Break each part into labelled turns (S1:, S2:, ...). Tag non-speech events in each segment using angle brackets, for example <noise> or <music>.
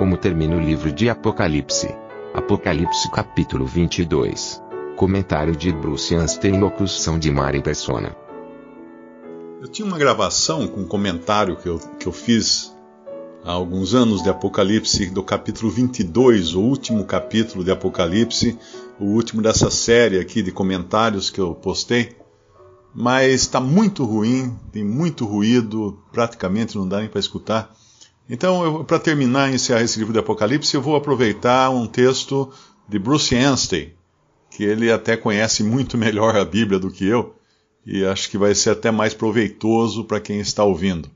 S1: Como termina o livro de Apocalipse? Apocalipse capítulo 22. Comentário de Bruce Anstey locução de Mari Persona.
S2: Eu tinha uma gravação com um comentário que eu, que eu fiz há alguns anos de Apocalipse, do capítulo 22, o último capítulo de Apocalipse, o último dessa série aqui de comentários que eu postei. Mas está muito ruim, tem muito ruído, praticamente não dá nem para escutar. Então, para terminar e encerrar esse livro de Apocalipse, eu vou aproveitar um texto de Bruce Anstey, que ele até conhece muito melhor a Bíblia do que eu, e acho que vai ser até mais proveitoso para quem está ouvindo.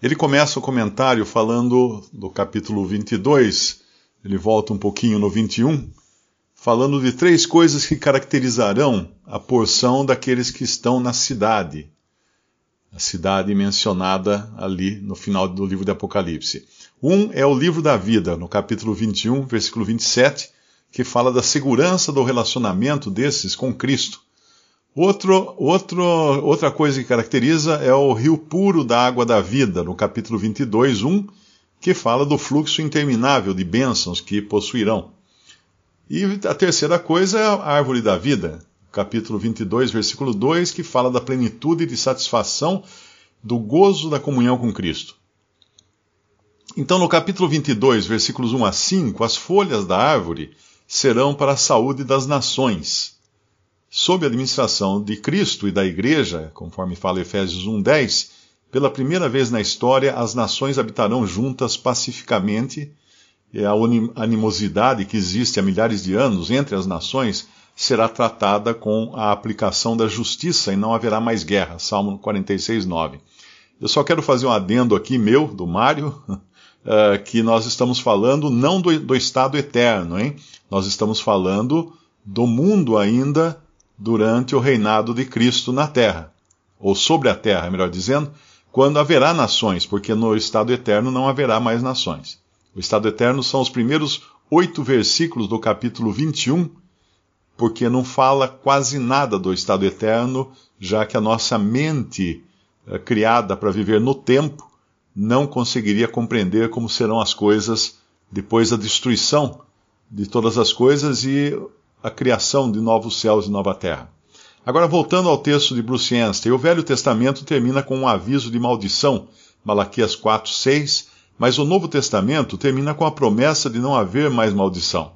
S2: Ele começa o comentário falando do capítulo 22, ele volta um pouquinho no 21, falando de três coisas que caracterizarão a porção daqueles que estão na cidade. A cidade mencionada ali no final do livro de Apocalipse. Um é o livro da vida, no capítulo 21, versículo 27, que fala da segurança do relacionamento desses com Cristo. Outro, outro, outra coisa que caracteriza é o rio puro da água da vida, no capítulo 22, 1, que fala do fluxo interminável de bênçãos que possuirão. E a terceira coisa é a árvore da vida, capítulo 22, versículo 2, que fala da plenitude de satisfação do gozo da comunhão com Cristo. Então, no capítulo 22, versículos 1 a 5, as folhas da árvore serão para a saúde das nações sob a administração de Cristo e da Igreja, conforme fala Efésios 1:10, pela primeira vez na história as nações habitarão juntas pacificamente, e a animosidade que existe há milhares de anos entre as nações será tratada com a aplicação da justiça e não haverá mais guerra. Salmo 46:9. Eu só quero fazer um adendo aqui meu, do Mário, uh, <laughs> que nós estamos falando não do, do estado eterno, hein? Nós estamos falando do mundo ainda durante o reinado de Cristo na terra, ou sobre a terra, melhor dizendo, quando haverá nações, porque no estado eterno não haverá mais nações. O estado eterno são os primeiros oito versículos do capítulo 21, porque não fala quase nada do estado eterno, já que a nossa mente, eh, criada para viver no tempo, não conseguiria compreender como serão as coisas depois da destruição de todas as coisas e a criação de novos céus e nova terra. Agora, voltando ao texto de Bruce Anstey, o Velho Testamento termina com um aviso de maldição, Malaquias 4, 6, mas o Novo Testamento termina com a promessa de não haver mais maldição.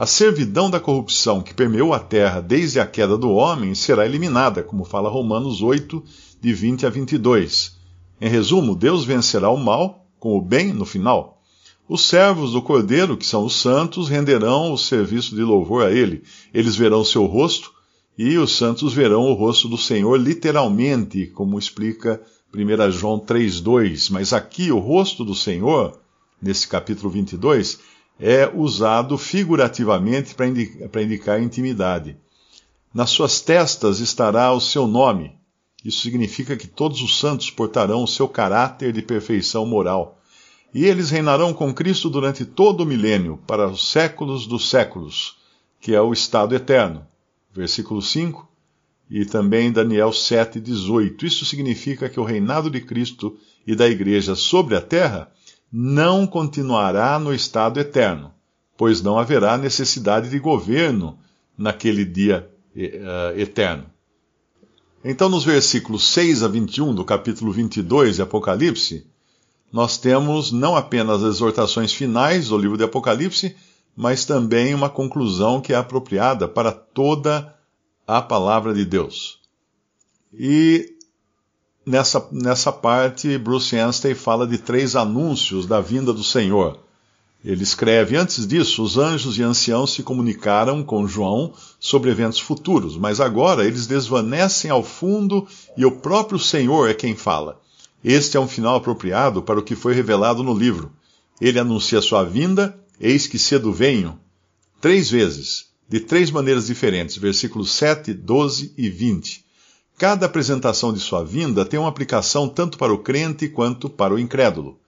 S2: A servidão da corrupção que permeou a terra desde a queda do homem será eliminada, como fala Romanos 8, de 20 a 22. Em resumo, Deus vencerá o mal com o bem no final. Os servos do Cordeiro, que são os santos, renderão o serviço de louvor a ele. Eles verão seu rosto e os santos verão o rosto do Senhor literalmente, como explica 1 João 3,2. Mas aqui o rosto do Senhor, nesse capítulo 22, é usado figurativamente para indicar, intimidade. Nas suas testas estará o seu nome. Isso significa que todos os santos portarão o seu caráter de perfeição moral. E eles reinarão com Cristo durante todo o milênio, para os séculos dos séculos, que é o estado eterno. Versículo 5 e também Daniel 7,18. Isso significa que o reinado de Cristo e da Igreja sobre a terra não continuará no estado eterno, pois não haverá necessidade de governo naquele dia uh, eterno. Então, nos versículos 6 a 21 do capítulo 22 de Apocalipse, nós temos não apenas as exortações finais do livro de Apocalipse, mas também uma conclusão que é apropriada para toda a palavra de Deus. E nessa, nessa parte, Bruce Anstey fala de três anúncios da vinda do Senhor. Ele escreve: Antes disso, os anjos e anciãos se comunicaram com João sobre eventos futuros, mas agora eles desvanecem ao fundo e o próprio Senhor é quem fala. Este é um final apropriado para o que foi revelado no livro. Ele anuncia sua vinda, eis que cedo venho, três vezes, de três maneiras diferentes, versículos 7, 12 e 20. Cada apresentação de sua vinda tem uma aplicação tanto para o crente quanto para o incrédulo.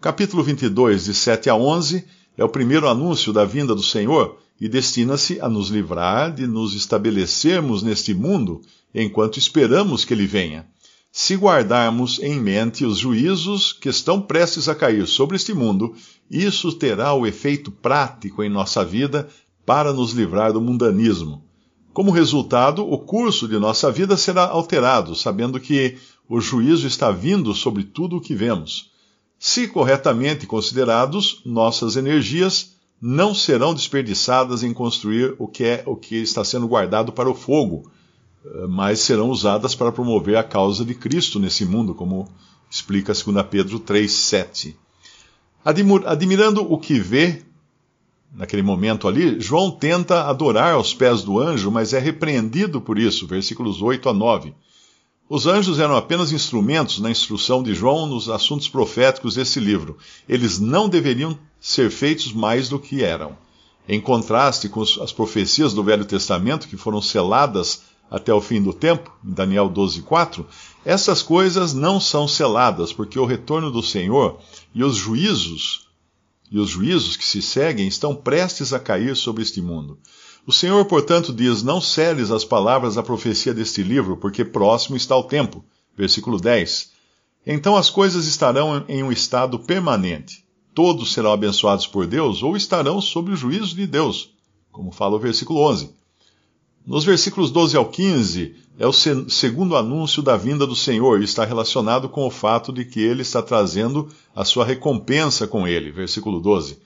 S2: Capítulo 22, de 7 a 11, é o primeiro anúncio da vinda do Senhor e destina-se a nos livrar de nos estabelecermos neste mundo enquanto esperamos que ele venha. Se guardarmos em mente os juízos que estão prestes a cair sobre este mundo, isso terá o efeito prático em nossa vida para nos livrar do mundanismo. Como resultado, o curso de nossa vida será alterado, sabendo que o juízo está vindo sobre tudo o que vemos. Se corretamente considerados, nossas energias não serão desperdiçadas em construir o que é o que está sendo guardado para o fogo, eh, mas serão usadas para promover a causa de Cristo nesse mundo, como explica 2 Pedro 3:7. Admirando o que vê naquele momento ali, João tenta adorar aos pés do anjo, mas é repreendido por isso, versículos 8 a 9. Os anjos eram apenas instrumentos na instrução de João nos assuntos proféticos desse livro. Eles não deveriam ser feitos mais do que eram. Em contraste com as profecias do Velho Testamento, que foram seladas até o fim do tempo, em Daniel 12:4, essas coisas não são seladas, porque o retorno do Senhor e os juízos e os juízos que se seguem estão prestes a cair sobre este mundo. O Senhor, portanto, diz: Não seles as palavras da profecia deste livro, porque próximo está o tempo. Versículo 10. Então as coisas estarão em um estado permanente. Todos serão abençoados por Deus ou estarão sob o juízo de Deus, como fala o versículo 11. Nos versículos 12 ao 15, é o segundo anúncio da vinda do Senhor e está relacionado com o fato de que ele está trazendo a sua recompensa com ele. Versículo 12.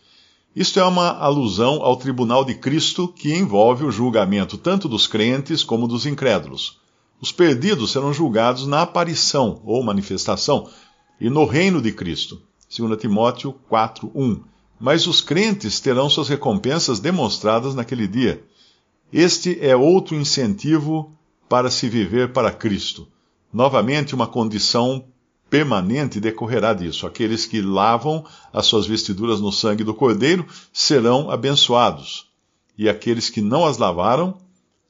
S2: Isto é uma alusão ao tribunal de Cristo que envolve o julgamento tanto dos crentes como dos incrédulos. Os perdidos serão julgados na aparição ou manifestação e no reino de Cristo. 2 Timóteo 4:1. Mas os crentes terão suas recompensas demonstradas naquele dia. Este é outro incentivo para se viver para Cristo. Novamente, uma condição permanente decorrerá disso. Aqueles que lavam as suas vestiduras no sangue do Cordeiro serão abençoados, e aqueles que não as lavaram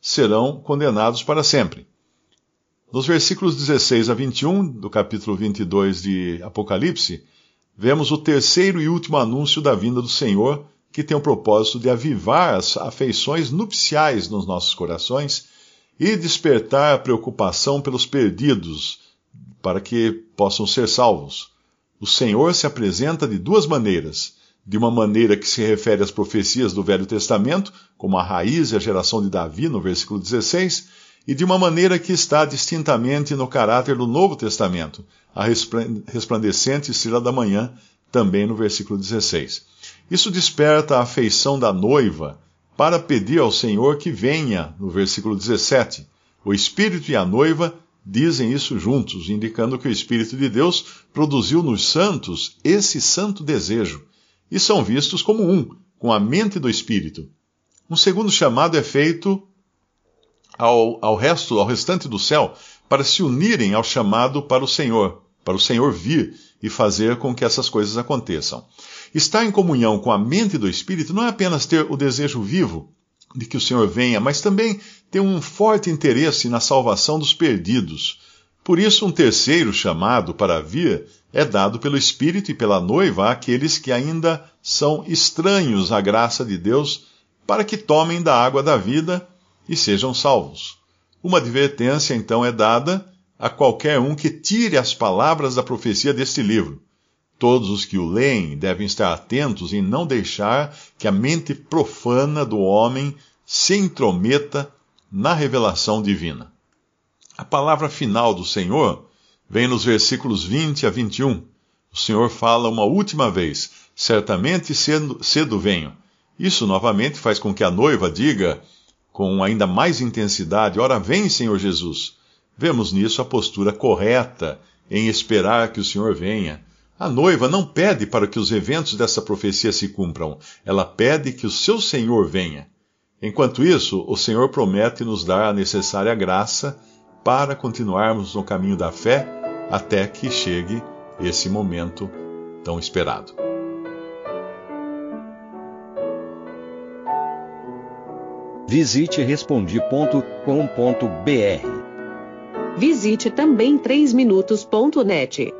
S2: serão condenados para sempre. Nos versículos 16 a 21 do capítulo 22 de Apocalipse, vemos o terceiro e último anúncio da vinda do Senhor, que tem o propósito de avivar as afeições nupciais nos nossos corações e despertar a preocupação pelos perdidos para que possam ser salvos. O Senhor se apresenta de duas maneiras. De uma maneira que se refere às profecias do Velho Testamento, como a raiz e a geração de Davi, no versículo 16, e de uma maneira que está distintamente no caráter do Novo Testamento, a resplandecente estrela da manhã, também no versículo 16. Isso desperta a afeição da noiva para pedir ao Senhor que venha, no versículo 17. O Espírito e a noiva dizem isso juntos, indicando que o Espírito de Deus produziu nos santos esse santo desejo, e são vistos como um, com a mente do Espírito. Um segundo chamado é feito ao, ao resto, ao restante do céu, para se unirem ao chamado para o Senhor, para o Senhor vir e fazer com que essas coisas aconteçam. Estar em comunhão com a mente do Espírito não é apenas ter o desejo vivo de que o Senhor venha, mas também tem um forte interesse na salvação dos perdidos. Por isso, um terceiro chamado para vir é dado pelo Espírito e pela noiva àqueles que ainda são estranhos à graça de Deus, para que tomem da água da vida e sejam salvos. Uma advertência, então, é dada a qualquer um que tire as palavras da profecia deste livro. Todos os que o leem devem estar atentos em não deixar que a mente profana do homem se intrometa na revelação divina. A palavra final do Senhor vem nos versículos 20 a 21. O Senhor fala uma última vez: Certamente cedo, cedo venho. Isso novamente faz com que a noiva diga, com ainda mais intensidade: Ora, vem, Senhor Jesus. Vemos nisso a postura correta em esperar que o Senhor venha a noiva não pede para que os eventos dessa profecia se cumpram, ela pede que o seu Senhor venha. Enquanto isso, o Senhor promete nos dar a necessária graça para continuarmos no caminho da fé até que chegue esse momento tão esperado.
S3: Visite respondi.com.br.
S4: Visite também 3minutos.net.